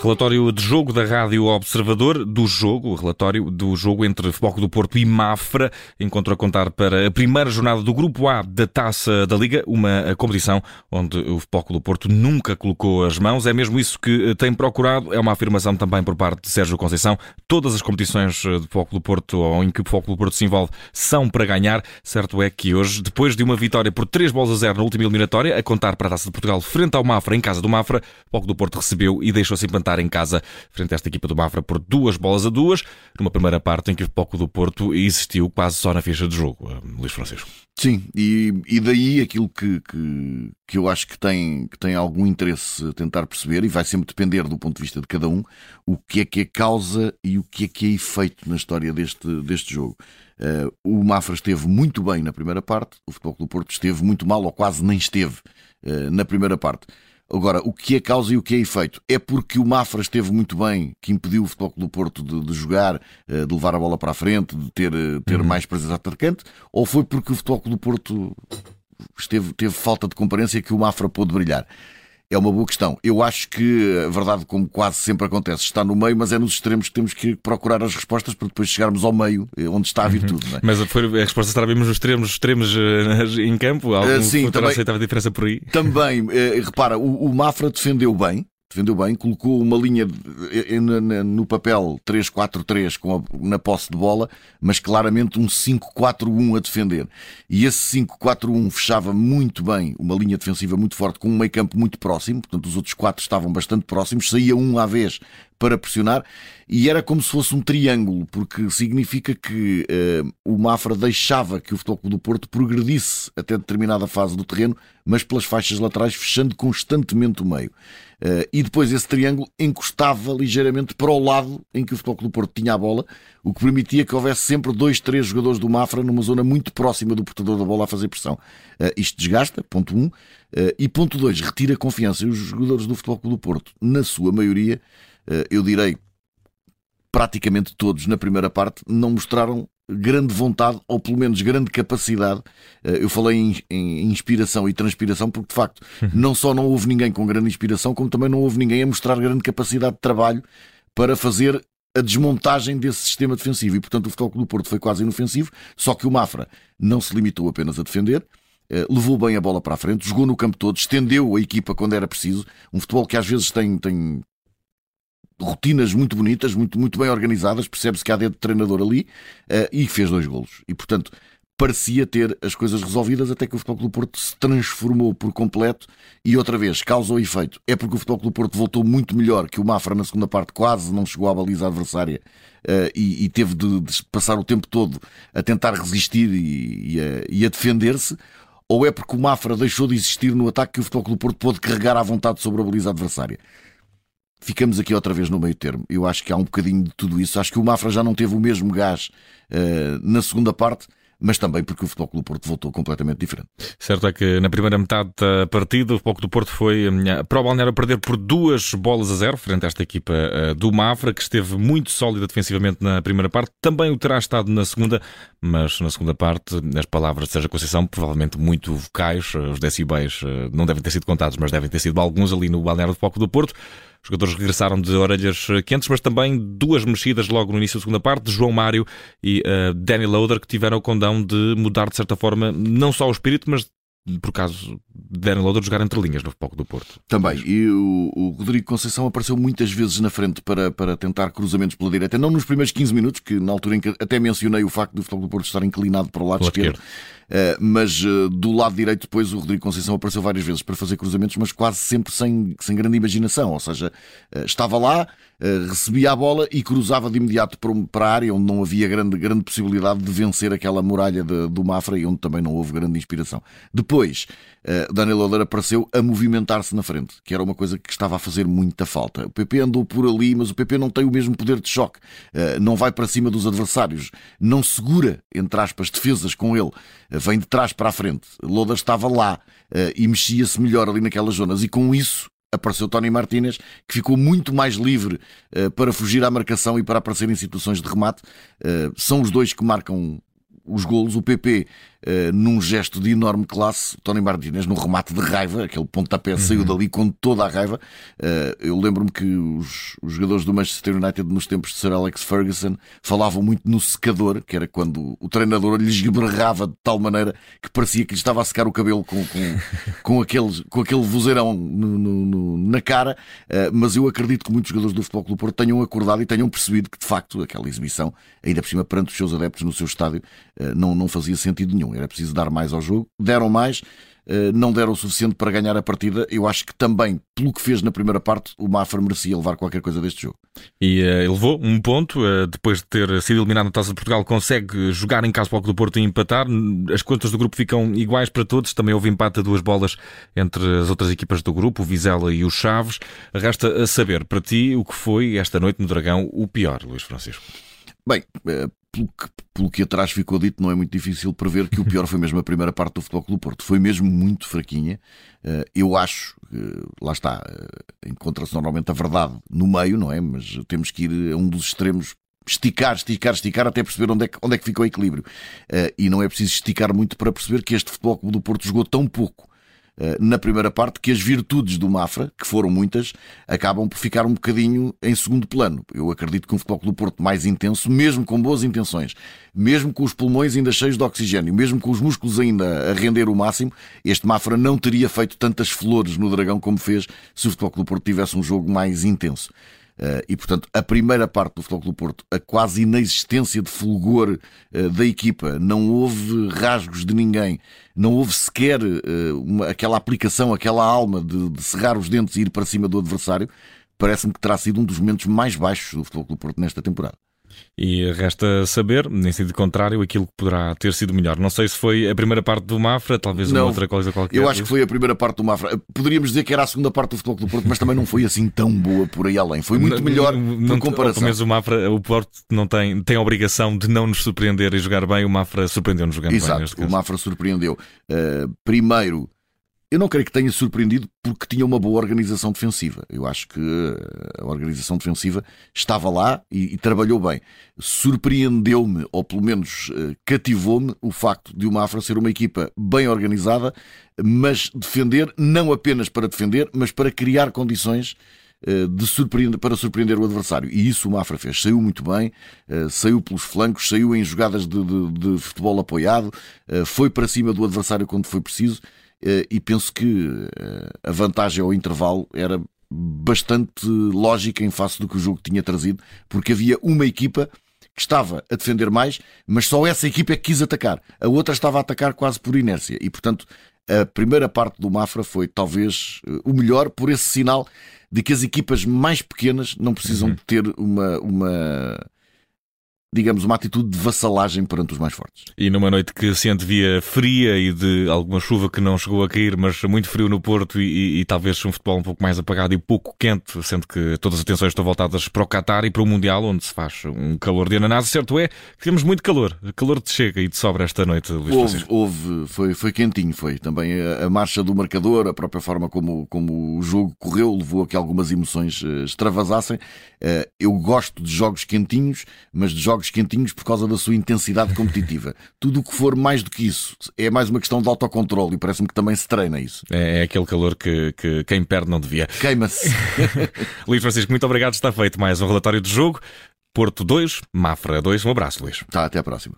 Relatório de jogo da Rádio Observador, do jogo, o relatório do jogo entre Foco do Porto e Mafra. Encontro a contar para a primeira jornada do Grupo A da Taça da Liga, uma competição onde o Foco do Porto nunca colocou as mãos. É mesmo isso que tem procurado, é uma afirmação também por parte de Sérgio Conceição. Todas as competições de Foco do Porto ou em que o Foco do Porto se envolve são para ganhar. Certo é que hoje, depois de uma vitória por 3 bolas a 0 na última eliminatória, a contar para a Taça de Portugal frente ao Mafra, em casa do Mafra, Foco do Porto recebeu e deixou-se implantar em casa frente a esta equipa do Mafra por duas bolas a duas, numa primeira parte em que o Foco do Porto existiu quase só na ficha de jogo. Eh, Luís Francisco. Sim, e, e daí aquilo que, que, que, eu acho que tem, que tem algum interesse tentar perceber, e vai sempre depender do ponto de vista de cada um, o que é que é causa e o que é que é efeito na história deste, deste jogo. Uh, o Mafra esteve muito bem na primeira parte, o Futebol do Porto esteve muito mal, ou quase nem esteve uh, na primeira parte. Agora, o que é causa e o que é efeito? É porque o Mafra esteve muito bem, que impediu o Futebol do Porto de, de, jogar, eh, de levar a bola para a frente, de ter, eh, ter uhum. mais presença atacante? Ou foi porque o Futebol do Porto esteve, teve falta de comparência que o Mafra pôde brilhar? É uma boa questão. Eu acho que a verdade, como quase sempre acontece, está no meio, mas é nos extremos que temos que procurar as respostas para depois chegarmos ao meio, eh, onde está a virtude. Uhum. É? Mas foi, a resposta estará mesmo nos extremos, extremos eh, em campo? Algum uh, sim, também, a diferença por aí? Também, uh, repara, o, o Mafra defendeu bem, defendeu bem, colocou uma linha no papel 3-4-3 na posse de bola, mas claramente um 5-4-1 a defender. E esse 5-4-1 fechava muito bem uma linha defensiva muito forte, com um meio campo muito próximo, portanto os outros quatro estavam bastante próximos, saía um à vez para pressionar e era como se fosse um triângulo, porque significa que uh, o Mafra deixava que o Futebol do Porto progredisse até determinada fase do terreno, mas pelas faixas laterais, fechando constantemente o meio. Uh, e depois esse triângulo encostava ligeiramente para o lado em que o Futebol do Porto tinha a bola, o que permitia que houvesse sempre dois, três jogadores do Mafra numa zona muito próxima do portador da bola a fazer pressão. Uh, isto desgasta, ponto um. e ponto dois, retira confiança. E os jogadores do Futebol do Porto, na sua maioria, eh, eu direi praticamente todos na primeira parte, não mostraram grande vontade ou pelo menos grande capacidade. Eh, eu falei em, em, inspiração e transpiração porque de facto não só não houve ninguém com grande inspiração, como também não houve ninguém a mostrar grande capacidade de trabalho para fazer a desmontagem desse sistema defensivo. E portanto o Futebol do Porto foi quase inofensivo, só que o Mafra não se limitou apenas a defender. Eh, levou bem a bola para a frente, jogou no campo todo, estendeu a equipa quando era preciso. Um futebol que às vezes tem, tem rotinas muito bonitas, muito, muito bem organizadas, percebe-se que há dedo de treinador ali uh, e fez dois golos. E portanto parecia ter as coisas resolvidas até que o Futebol do Porto se transformou por completo e outra vez causou efeito. É porque o Futebol do Porto voltou muito melhor que o Mafra na segunda parte, quase não chegou à baliza adversária uh, e, e, teve de, de, passar o tempo todo a tentar resistir e, e a, e a defender-se. Ou é porque o Mafra deixou de existir no ataque que o Futebol do Porto pôde carregar à vontade sobre a baliza adversária? Ficamos aqui outra vez no meio termo. Eu acho que há um bocadinho de tudo isso. Acho que o Mafra já não teve o mesmo gás uh, na segunda parte mas também porque o Futebol Clube Porto voltou completamente diferente. Certo é que na primeira metade da partida o Futebol Clube Porto foi eh, para o Balneário perder por duas bolas a zero frente a esta equipa uh, do Mafra, que esteve muito sólida defensivamente na primeira parte, também o terá estado na segunda, mas na segunda parte, as palavras de Sérgio Conceição, provavelmente muito vocais, os decibéis não devem ter sido contados, mas devem ter sido alguns ali no Balneário do Futebol do Porto. Os jogadores regressaram de orelhas quentes, mas também duas mexidas logo no início da segunda parte, João Mário e uh, Danny Loader, que tiveram o condão de mudar, de certa forma, não só o espírito, mas por acaso deram logo de jogar entre linhas no Foco do Porto. Também, e o, o, Rodrigo Conceição apareceu muitas vezes na frente para, para tentar cruzamentos pela direita, não nos primeiros 15 minutos, que na altura em que até mencionei o facto do Futebol do Porto estar inclinado para o lado, esquerdo, esquerdo. Uh, mas uh, do lado direito depois o Rodrigo Conceição apareceu várias vezes para fazer cruzamentos, mas quase sempre sem, sem grande imaginação, ou seja, uh, estava lá, recebia a bola e cruzava de imediato para, a área onde não havia grande, grande possibilidade de vencer aquela muralha de, do Mafra e onde também não houve grande inspiração. Depois, uh, Daniel Oder apareceu a movimentar-se na frente, que era uma coisa que estava a fazer muita falta. O PP andou por ali, mas o PP não tem o mesmo poder de choque, uh, não vai para cima dos adversários, não segura, entre aspas, defesas com ele, uh, vem de trás para a frente. Loda estava lá e mexia-se melhor ali naquelas zonas, e com isso apareceu Tony Martínez, que ficou muito mais livre uh, para fugir à marcação e para aparecer em situações de remate. Uh, são os dois que marcam os golos, o PP Uh, num gesto de enorme classe, Tony Martinez, num remate de raiva, aquele pontapé uhum. saiu dali com toda a raiva. Uh, eu lembro-me que os, os, jogadores do Manchester United, nos tempos de Sir Alex Ferguson, falavam muito no secador, que era quando o treinador lhes berrava de tal maneira que parecia que lhe estava a secar o cabelo com, com, com, aquele, com aquele vozeirão no, no, no, na cara. Uh, mas eu acredito que muitos jogadores do Futebol Clube Porto tenham acordado e tenham percebido que, de facto, aquela exibição, ainda por cima perante os seus adeptos no seu estádio, não, não fazia sentido nenhum. Era preciso dar mais ao jogo. Deram mais, eh, não deram o suficiente para ganhar a partida. Eu acho que também, pelo que fez na primeira parte, o Mafra merecia levar qualquer coisa deste jogo. E uh, levou um ponto, uh, depois de ter sido eliminado na Taça de Portugal, consegue jogar em casa do Porto e empatar. As contas do grupo ficam iguais para todos. Também houve empate a duas bolas entre as outras equipas do grupo, o Vizela e o Chaves. Resta a saber para ti o que foi esta noite no Dragão o pior, Luís Francisco. Bem, pelo que, pelo que atrás ficou dito, não é muito difícil prever que o pior foi mesmo a primeira parte do Futebol Clube Porto. Foi mesmo muito fraquinha. Eh, eu acho, lá está, eh, encontra-se normalmente a verdade no meio, não é? Mas temos que ir a um dos extremos esticar, esticar, esticar até perceber onde é que, onde é que ficou o equilíbrio. Uh, e não é preciso esticar muito para perceber que este Futebol Clube do Porto jogou tão pouco eh, na primeira parte que as virtudes do Mafra, que foram muitas, acabam por ficar um bocadinho em segundo plano. Eu acredito que um futebol do Porto mais intenso, mesmo com boas intenções, mesmo com os pulmões ainda cheios de oxigênio, mesmo com os músculos ainda a render o máximo, este Mafra não teria feito tantas flores no Dragão como fez se o futebol do Porto tivesse um jogo mais intenso. Uh, e, portanto, a primeira parte do Futebol do Porto, a quase inexistência de fulgor uh, da equipa, não houve rasgos de ninguém, não houve sequer uh, uma, aquela aplicação, aquela alma de, de cerrar os dentes e ir para cima do adversário, parece-me que terá sido um dos momentos mais baixos do Futebol do Porto nesta temporada. E resta saber, em sentido contrário, aquilo que poderá ter sido melhor. Não sei se foi a primeira parte do Mafra, talvez não, uma outra coisa qualquer. Eu acho que foi a primeira parte do Mafra. Poderíamos dizer que era a segunda parte do Futebol do Porto, mas também não foi assim tão boa por aí além. Foi muito melhor por comparação. Menos o Mafra, o Porto não tem, tem a obrigação de não nos surpreender e jogar bem. O Mafra surpreendeu-nos jogando Exato, bem. o Mafra surpreendeu. Uh, primeiro, eu não creio que tenha surpreendido porque tinha uma boa organização defensiva. Eu acho que a organização defensiva estava lá e, e trabalhou bem. Surpreendeu-me, ou pelo menos uh, cativou-me, o facto de o Mafra ser uma equipa bem organizada, mas defender não apenas para defender, mas para criar condições uh, de surpreender, para surpreender o adversário. E isso o Mafra fez. Saiu muito bem, saiu pelos flancos, saiu em jogadas de, de, de futebol apoiado, foi para cima do adversário quando foi preciso eh, e penso que eh, a vantagem ao intervalo era bastante lógica em face do que o jogo tinha trazido, porque havia uma equipa que estava a defender mais, mas só essa equipa é que quis atacar. A outra estava a atacar quase por inércia. E, portanto, a primeira parte do Mafra foi talvez eh, o melhor por esse sinal de que as equipas mais pequenas não precisam uhum. ter uma, uma digamos, uma atitude de vassalagem perante os mais fortes. E numa noite que se antevia fria e de alguma chuva que não chegou a cair, mas muito frio no Porto e, e, e, talvez um futebol um pouco mais apagado e pouco quente, sendo que todas as atenções estão voltadas para o Qatar e para o Mundial, onde se faz um calor de ananás. Certo é que temos muito calor, calor de chega e de sobra esta noite, Luís Houve, houve foi, foi quentinho, foi. Também a, a, marcha do marcador, a própria forma como, como o jogo correu, levou a que algumas emoções uh, extravasassem. Uh, eu gosto de jogos quentinhos, mas de jogos jogos quentinhos por causa da sua intensidade competitiva. Tudo o que for mais do que isso é mais uma questão de autocontrole e parece-me que também se treina isso. É, é aquele calor que, que quem perde não devia. Queima-se. Luís Francisco, muito obrigado. Está feito mais um relatório de jogo. Porto 2, Mafra 2. Um abraço, Luís. Tá, até a próxima.